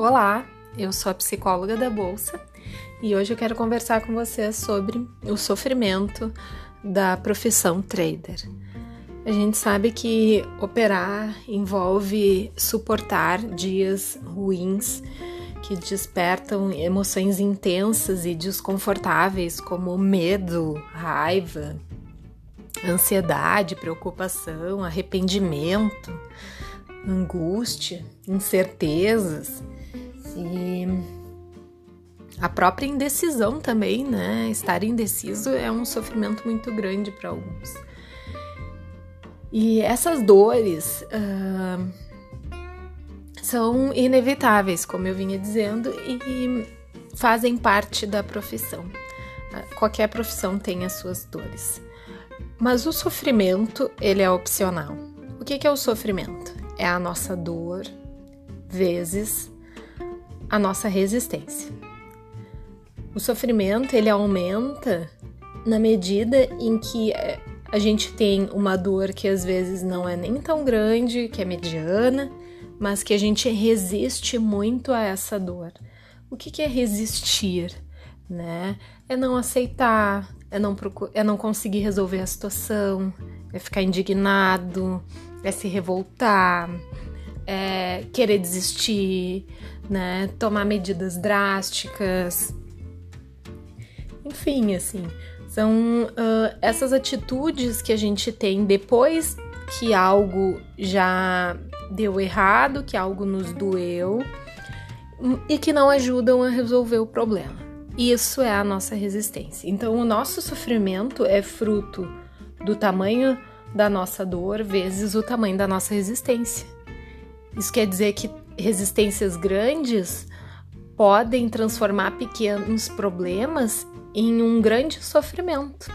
Olá, eu sou a psicóloga da Bolsa e hoje eu quero conversar com vocês sobre o sofrimento da profissão trader. A gente sabe que operar envolve suportar dias ruins que despertam emoções intensas e desconfortáveis como medo, raiva, ansiedade, preocupação, arrependimento, angústia, incertezas e a própria indecisão também, né? Estar indeciso é um sofrimento muito grande para alguns. E essas dores uh, são inevitáveis, como eu vinha dizendo, e fazem parte da profissão. Qualquer profissão tem as suas dores. Mas o sofrimento, ele é opcional. O que é o sofrimento? É a nossa dor vezes a nossa resistência. O sofrimento ele aumenta na medida em que eh, a gente tem uma dor que às vezes não é nem tão grande, que é mediana, mas que a gente resiste muito a essa dor. O que, que é resistir? Né? É não aceitar, é não, é não conseguir resolver a situação, é ficar indignado, é se revoltar, é, querer desistir, né? Tomar medidas drásticas. Enfim, assim, são uh, essas atitudes que a gente tem depois que algo já deu errado, que algo nos doeu e que não ajudam a resolver o problema. Isso é a nossa resistência. Então, o nosso sofrimento é fruto do tamanho da nossa dor vezes o tamanho da nossa resistência. Isso quer dizer que resistências grandes podem transformar pequenos problemas em um grande sofrimento.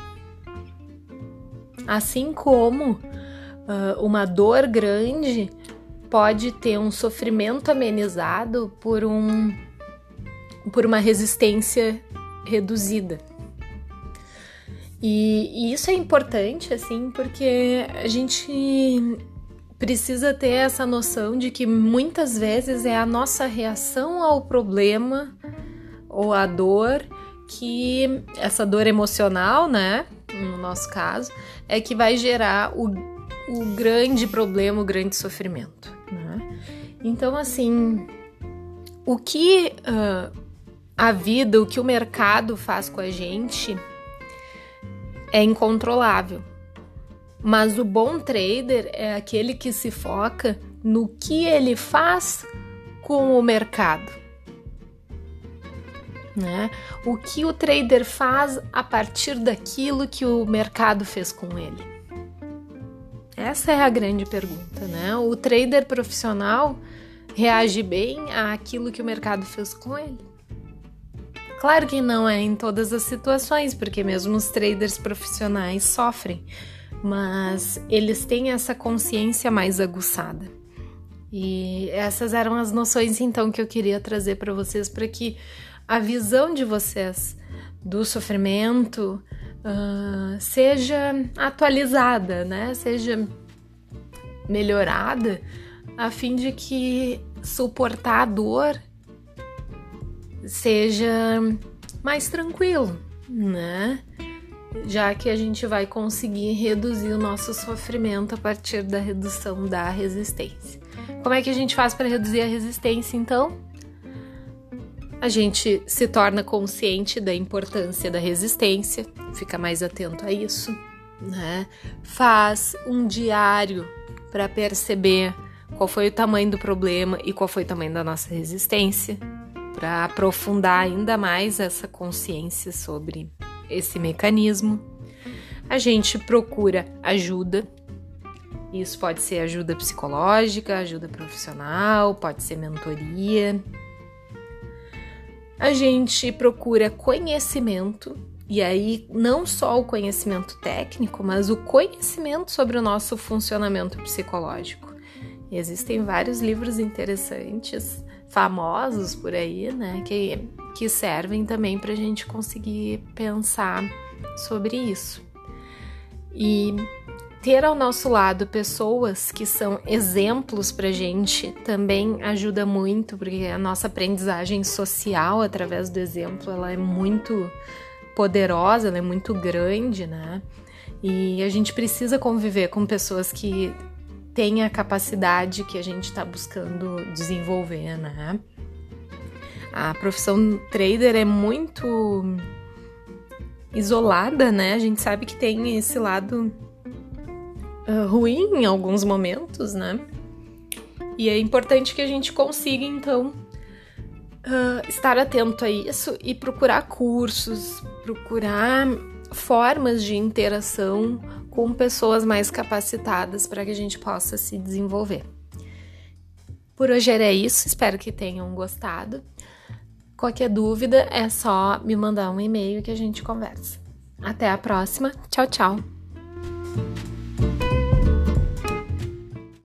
Assim como uh, uma dor grande pode ter um sofrimento amenizado por, um, por uma resistência reduzida. E, e isso é importante, assim, porque a gente precisa ter essa noção de que muitas vezes é a nossa reação ao problema ou à dor que essa dor emocional, né, no nosso caso, é que vai gerar o, o grande problema, o grande sofrimento. Né? Então, assim, o que uh, a vida, o que o mercado faz com a gente é incontrolável. Mas o bom trader é aquele que se foca no que ele faz com o mercado. Né? O que o trader faz a partir daquilo que o mercado fez com ele? Essa é a grande pergunta, né? O trader profissional reage bem àquilo que o mercado fez com ele? Claro que não é em todas as situações, porque mesmo os traders profissionais sofrem mas eles têm essa consciência mais aguçada. E essas eram as noções então que eu queria trazer para vocês para que a visão de vocês do sofrimento uh, seja atualizada, né? Seja melhorada, a fim de que suportar a dor seja mais tranquilo, né? já que a gente vai conseguir reduzir o nosso sofrimento a partir da redução da resistência. Como é que a gente faz para reduzir a resistência então? A gente se torna consciente da importância da resistência, fica mais atento a isso, né? Faz um diário para perceber qual foi o tamanho do problema e qual foi o tamanho da nossa resistência, para aprofundar ainda mais essa consciência sobre esse mecanismo. A gente procura ajuda. Isso pode ser ajuda psicológica, ajuda profissional, pode ser mentoria. A gente procura conhecimento, e aí não só o conhecimento técnico, mas o conhecimento sobre o nosso funcionamento psicológico. Existem vários livros interessantes, famosos por aí, né, que que servem também para a gente conseguir pensar sobre isso. E ter ao nosso lado pessoas que são exemplos para gente também ajuda muito, porque a nossa aprendizagem social através do exemplo ela é muito poderosa, ela é muito grande, né? E a gente precisa conviver com pessoas que têm a capacidade que a gente está buscando desenvolver, né? A profissão trader é muito isolada, né? A gente sabe que tem esse lado uh, ruim em alguns momentos, né? E é importante que a gente consiga, então, uh, estar atento a isso e procurar cursos, procurar formas de interação com pessoas mais capacitadas para que a gente possa se desenvolver. Por hoje era isso, espero que tenham gostado. Qualquer dúvida é só me mandar um e-mail que a gente conversa. Até a próxima. Tchau, tchau.